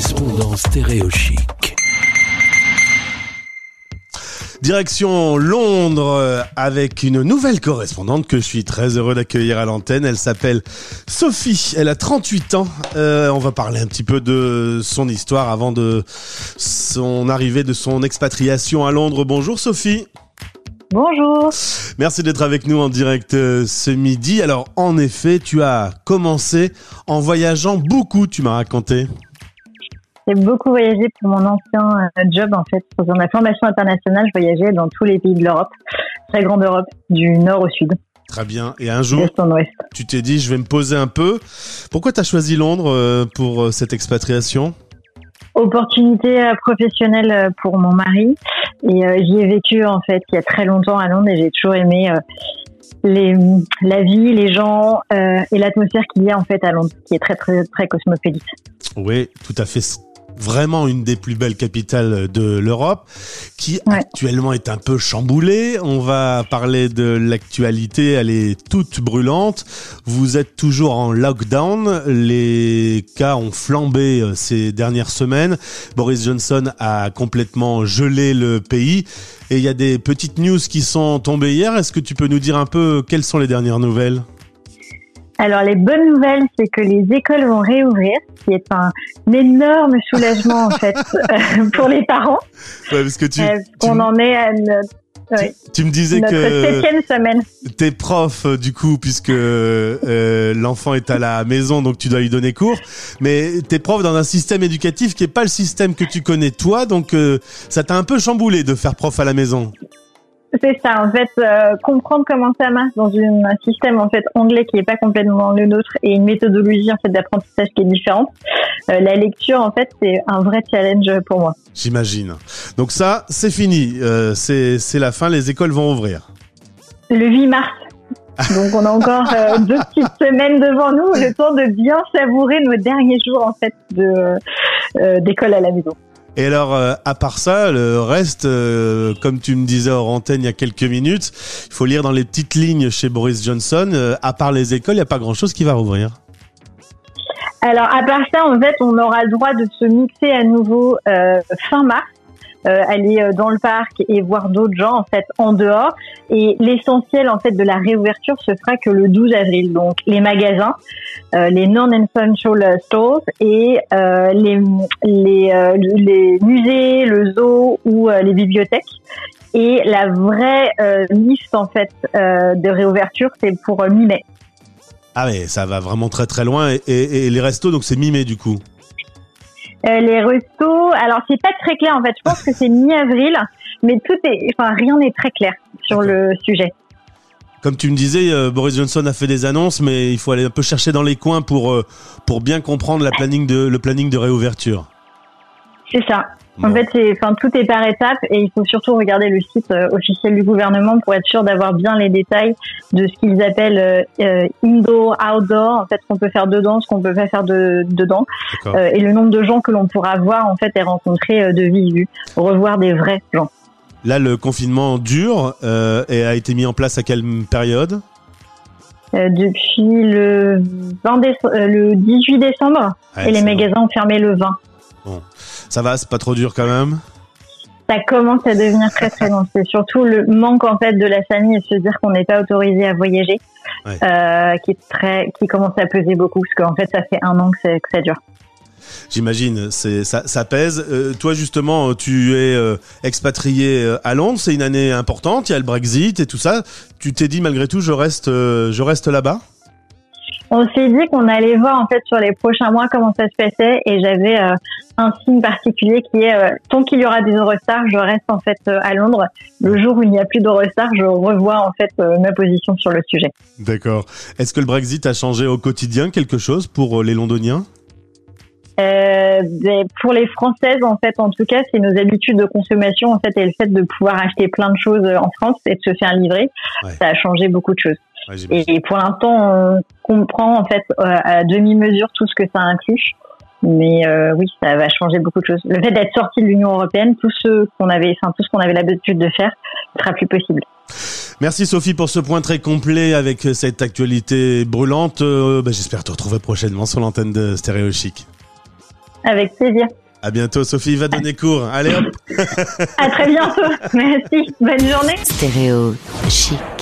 correspondant stéréochic. Direction Londres euh, avec une nouvelle correspondante que je suis très heureux d'accueillir à l'antenne. Elle s'appelle Sophie. Elle a 38 ans. Euh, on va parler un petit peu de son histoire avant de son arrivée, de son expatriation à Londres. Bonjour Sophie. Bonjour. Merci d'être avec nous en direct euh, ce midi. Alors, en effet, tu as commencé en voyageant beaucoup, tu m'as raconté. J'ai beaucoup voyagé pour mon ancien euh, job en fait. Dans la formation internationale, je voyageais dans tous les pays de l'Europe, très grande Europe, du nord au sud. Très bien. Et un jour, tu t'es dit, je vais me poser un peu. Pourquoi tu as choisi Londres euh, pour euh, cette expatriation? Opportunité professionnelle pour mon mari et j'y ai vécu en fait il y a très longtemps à Londres et j'ai toujours aimé les, la vie, les gens euh, et l'atmosphère qu'il y a en fait à Londres, qui est très très très cosmopolite. Oui, tout à fait. Vraiment une des plus belles capitales de l'Europe, qui Ouais. actuellement est un peu chamboulée. On va parler de l'actualité, elle est toute brûlante. Vous êtes toujours en lockdown, les cas ont flambé euh, ces dernières semaines. Boris Johnson a complètement gelé le pays. Et il y a des petites news qui sont tombées hier. Est-ce que tu peux nous dire un peu quelles sont les dernières nouvelles? Alors les bonnes nouvelles, c'est que les écoles vont réouvrir, ce qui est un énorme soulagement en fait euh, pour les parents. Ouais, parce que tu, Euh, tu, on en est à notre, oui, tu me disais notre que septième semaine. t'es prof euh, du coup puisque euh, l'enfant est à la maison donc tu dois lui donner cours mais t'es prof dans un système éducatif qui est pas le système que tu connais toi donc euh, ça t'a un peu chamboulé de faire prof à la maison. C'est ça, en fait, euh, comprendre comment ça marche dans une, un système en fait anglais qui est pas complètement le nôtre et une méthodologie en fait d'apprentissage qui est différente. Euh, la lecture, en fait, c'est un vrai challenge pour moi. J'imagine. Donc ça c'est fini, euh, c'est c'est la fin, les écoles vont ouvrir. Le 8 mars. Donc on a encore euh, deux petites semaines devant nous, le temps de bien savourer nos derniers jours en fait de euh, d'école à la maison. Et alors, euh, à part ça, le reste, euh, comme tu me disais hors antenne il y a quelques minutes, il faut lire dans les petites lignes chez Boris Johnson, euh, à part les écoles, il n'y a pas grand-chose qui va rouvrir. Alors, à part ça, en fait, on aura le droit de se mixer à nouveau euh, fin mars, euh, aller euh, dans le parc et voir d'autres gens en fait en dehors. Et l'essentiel en fait de la réouverture se fera que le 12 avril. Donc, les magasins, euh, les non-essential stores et les les, musées, le zoo ou les bibliothèques. Et la vraie liste en fait de réouverture, c'est pour mi-mai. Ah mais ça va vraiment très très loin. Et, et- et les restos, donc c'est mi-mai du coup? Euh, les restos, alors c'est pas très clair en fait. Je pense que c'est mi-avril, mais tout est, enfin rien n'est très clair sur le sujet. Comme tu me disais, euh, Boris Johnson a fait des annonces, mais il faut aller un peu chercher dans les coins pour euh, pour bien comprendre la planning de le planning de réouverture. C'est ça. En fait, enfin tout est par étapes et il faut surtout regarder le site euh, officiel du gouvernement pour être sûr d'avoir bien les détails de ce qu'ils appellent euh, euh, indoor, outdoor, en fait ce qu'on peut faire dedans, ce qu'on peut pas faire de, dedans, euh, et le nombre de gens que l'on pourra voir en fait et rencontrer de visu, revoir des vrais gens. Là, le confinement dure euh, et a été mis en place à quelle période? Euh, depuis le 20 déce- euh, le 18 décembre. Ouais, et les magasins ont fermé le 20. Ça va, c'est pas trop dur quand même. Ça commence à devenir très très long. C'est surtout le manque en fait de la famille et se dire qu'on n'est pas autorisé à voyager, Ouais. euh, qui est très, qui commence à peser beaucoup parce qu'en fait ça fait un an que, ça dure. J'imagine, c'est ça, ça pèse. Euh, toi justement, tu es euh, expatrié à Londres, c'est une année importante. Il y a le Brexit et tout ça. Tu t'es dit malgré tout, je reste, je reste là-bas. On s'est dit qu'on allait voir en fait sur les prochains mois comment ça se passait et j'avais euh, un signe particulier qui est euh, tant qu'il y aura des Eurostars, je reste en fait euh, à Londres. Le jour où il n'y a plus d'Eurostars, je revois en fait ma position sur le sujet. D'accord. Est-ce que le Brexit a changé au quotidien quelque chose pour les Londoniens? Euh, ben, pour les Françaises, en fait, en tout cas, c'est nos habitudes de consommation, en fait, et le fait de pouvoir acheter plein de choses en France et de se faire livrer, Ouais. ça a changé beaucoup de choses. Ouais. Et pour l'instant, on comprend en fait euh, à demi-mesure tout ce que ça inclut. Mais euh, oui, ça va changer beaucoup de choses. Le fait d'être sorti de l'Union européenne, tout ce qu'on avait, enfin tout ce qu'on avait l'habitude de faire, ne sera plus possible. Merci Sophie pour ce point très complet avec cette actualité brûlante. Euh, bah, J'espère te retrouver prochainement sur l'antenne de Stéréo Chic. Avec plaisir. À bientôt, Sophie va donner cours. Allez hop À très bientôt. Merci. Bonne journée. Stéréo chic.